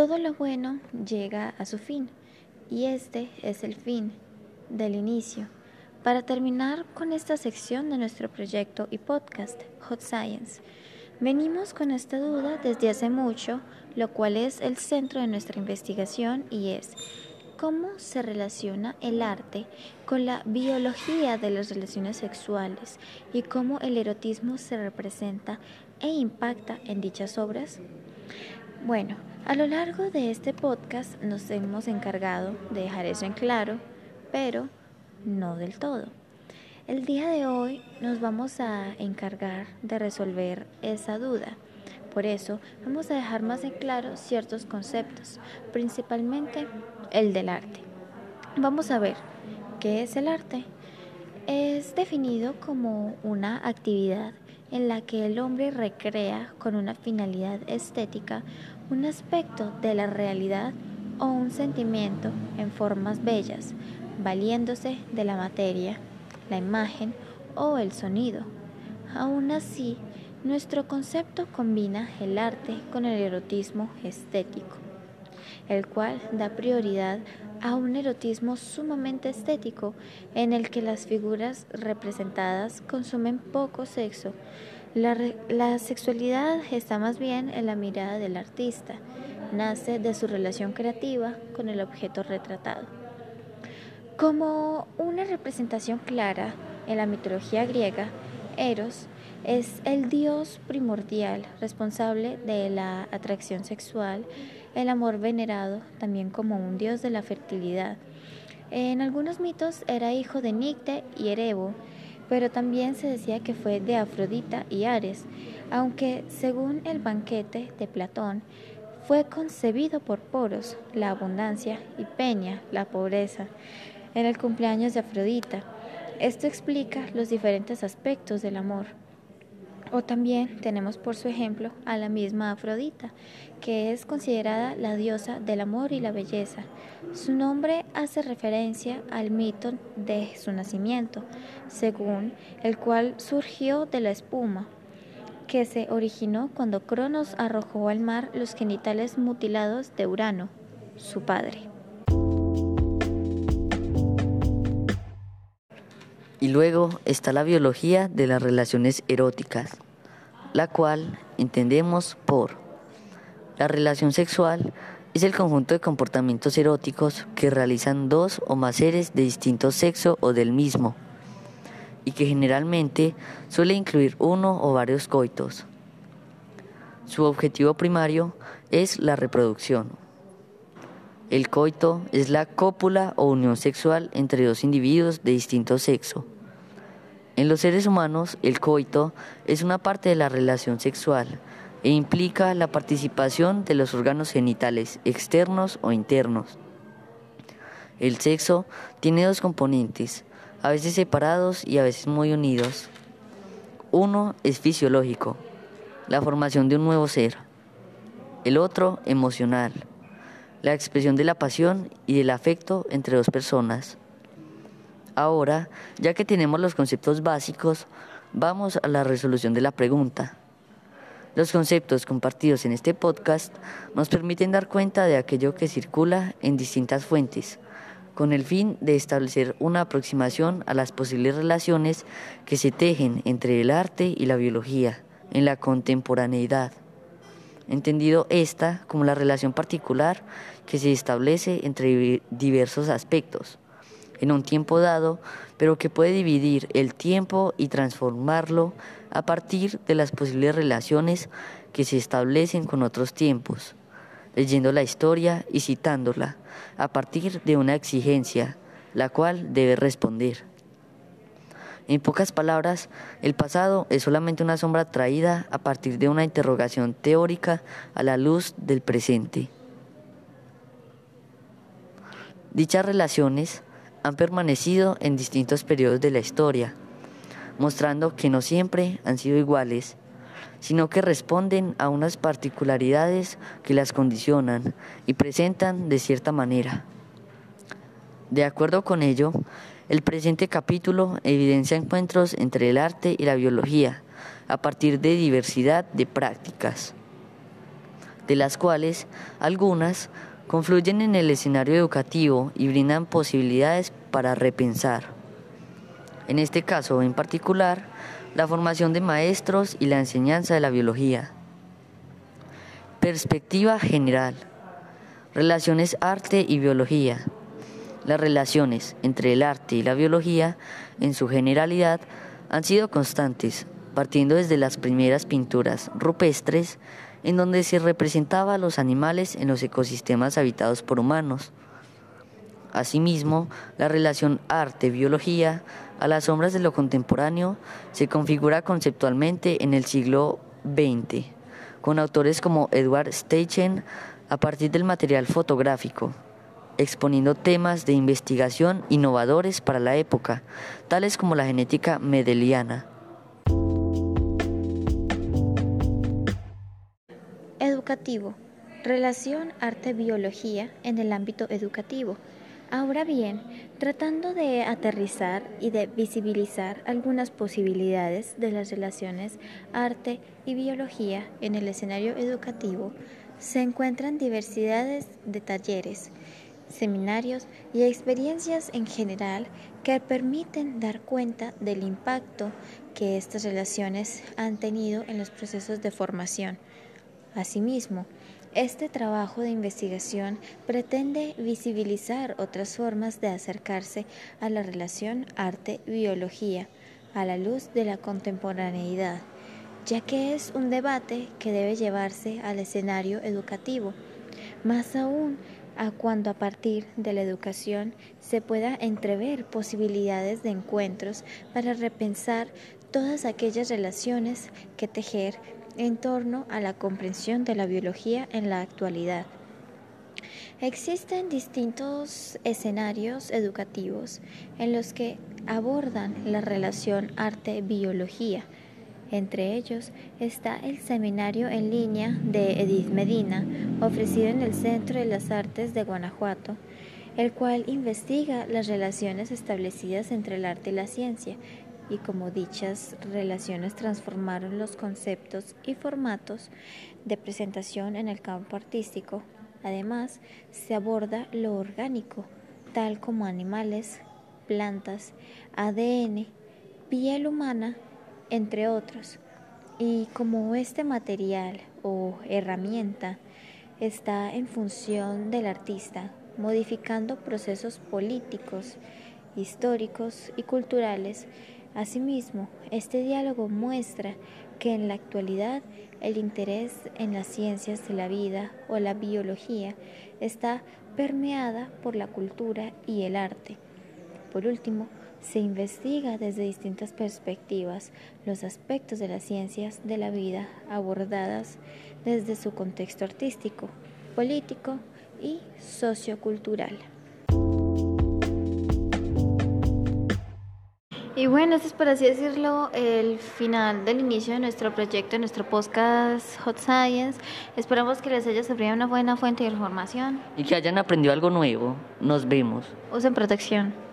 Todo lo bueno llega a su fin y este es el fin del inicio. Para terminar con esta sección de nuestro proyecto y podcast, Hot Science, venimos con esta duda desde hace mucho, lo cual es el centro de nuestra investigación y es cómo se relaciona el arte con la biología de las relaciones sexuales y cómo el erotismo se representa e impacta en dichas obras. Bueno, a lo largo de este podcast nos hemos encargado de dejar eso en claro, pero no del todo. El día de hoy nos vamos a encargar de resolver esa duda. Por eso vamos a dejar más en claro ciertos conceptos, principalmente el del arte. Vamos a ver qué es el arte. Es definido como una actividad en la que el hombre recrea con una finalidad estética un aspecto de la realidad o un sentimiento en formas bellas, valiéndose de la materia, la imagen o el sonido. Aún así, nuestro concepto combina el arte con el erotismo estético, el cual da prioridad a un erotismo sumamente estético en el que las figuras representadas consumen poco sexo. La, sexualidad está más bien en la mirada del artista, nace de su relación creativa con el objeto retratado. Como una representación clara en la mitología griega, Eros es el dios primordial responsable de la atracción sexual, el amor venerado también como un dios de la fertilidad. En algunos mitos era hijo de Nicte y Erebo, pero también se decía que fue de Afrodita y Ares, aunque según el banquete de Platón, fue concebido por Poros, la abundancia, y Peña, la pobreza en el cumpleaños de Afrodita. Esto explica los diferentes aspectos del amor. O también tenemos por su ejemplo a la misma Afrodita, que es considerada la diosa del amor y la belleza. Su nombre hace referencia al mito de su nacimiento, según el cual surgió de la espuma, que se originó cuando Cronos arrojó al mar los genitales mutilados de Urano, su padre. Y luego está la biología de las relaciones eróticas, la cual entendemos por la relación sexual es el conjunto de comportamientos eróticos que realizan dos o más seres de distinto sexo o del mismo, y que generalmente suele incluir uno o varios coitos. Su objetivo primario es la reproducción. El coito es la cópula o unión sexual entre dos individuos de distinto sexo. En los seres humanos, el coito es una parte de la relación sexual e implica la participación de los órganos genitales externos o internos. El sexo tiene dos componentes, a veces separados y a veces muy unidos. Uno es fisiológico, la formación de un nuevo ser. El otro, emocional, la expresión de la pasión y del afecto entre dos personas. Ahora, ya que tenemos los conceptos básicos, vamos a la resolución de la pregunta. Los conceptos compartidos en este podcast nos permiten dar cuenta de aquello que circula en distintas fuentes, con el fin de establecer una aproximación a las posibles relaciones que se tejen entre el arte y la biología en la contemporaneidad entendido esta como la relación particular que se establece entre diversos aspectos en un tiempo dado, pero que puede dividir el tiempo y transformarlo a partir de las posibles relaciones que se establecen con otros tiempos, leyendo la historia y citándola a partir de una exigencia, la cual debe responder. En pocas palabras, el pasado es solamente una sombra traída a partir de una interrogación teórica a la luz del presente. Dichas relaciones han permanecido en distintos periodos de la historia, mostrando que no siempre han sido iguales, sino que responden a unas particularidades que las condicionan y presentan de cierta manera. De acuerdo con ello, el presente capítulo evidencia encuentros entre el arte y la biología a partir de diversidad de prácticas. de las cuales algunas confluyen en el escenario educativo y brindan posibilidades para repensar. En este caso en particular, la formación de maestros y la enseñanza de la biología. Perspectiva general. Relaciones arte y biología. Las relaciones entre el arte y la biología, en su generalidad, han sido constantes, partiendo desde las primeras pinturas rupestres, en donde se representaba a los animales en los ecosistemas habitados por humanos. Asimismo, la relación arte-biología a las sombras de lo contemporáneo se configura conceptualmente en el siglo XX, con autores como Edward Steichen a partir del material fotográfico, exponiendo temas de investigación innovadores para la época, tales como la genética medeliana. Educativo. Relación arte-biología en el ámbito educativo. Ahora bien, tratando de aterrizar y de visibilizar algunas posibilidades de las relaciones arte y biología en el escenario educativo, se encuentran diversidades de talleres, seminarios y experiencias en general que permiten dar cuenta del impacto que estas relaciones han tenido en los procesos de formación. Asimismo, este trabajo de investigación pretende visibilizar otras formas de acercarse a la relación arte-biología a la luz de la contemporaneidad, ya que es un debate que debe llevarse al escenario educativo, más aún a cuando a partir de la educación se pueda entrever posibilidades de encuentros para repensar todas aquellas relaciones que tejer en torno a la comprensión de la biología en la actualidad. Existen distintos escenarios educativos en los que abordan la relación arte-biología. Entre ellos está el seminario en línea de Edith Medina, ofrecido en el Centro de las Artes de Guanajuato, el cual investiga las relaciones establecidas entre el arte y la ciencia y como dichas relaciones transformaron los conceptos y formatos de presentación en el campo artístico. Además, se aborda lo orgánico, tal como animales, plantas, ADN, piel humana, entre otros. Y como este material o herramienta está en función del artista, modificando procesos políticos, históricos y culturales, Asimismo, este diálogo muestra que en la actualidad el interés en las ciencias de la vida o la biología está permeada por la cultura y el arte. Por último, se investiga desde distintas perspectivas los aspectos de las ciencias de la vida abordadas desde su contexto artístico, político y sociocultural. Y bueno, este es por así decirlo el final del inicio de nuestro proyecto, de nuestro podcast Hot Science. Esperamos que les haya servido una buena fuente de información. Y que hayan aprendido algo nuevo. Nos vemos. Usen protección.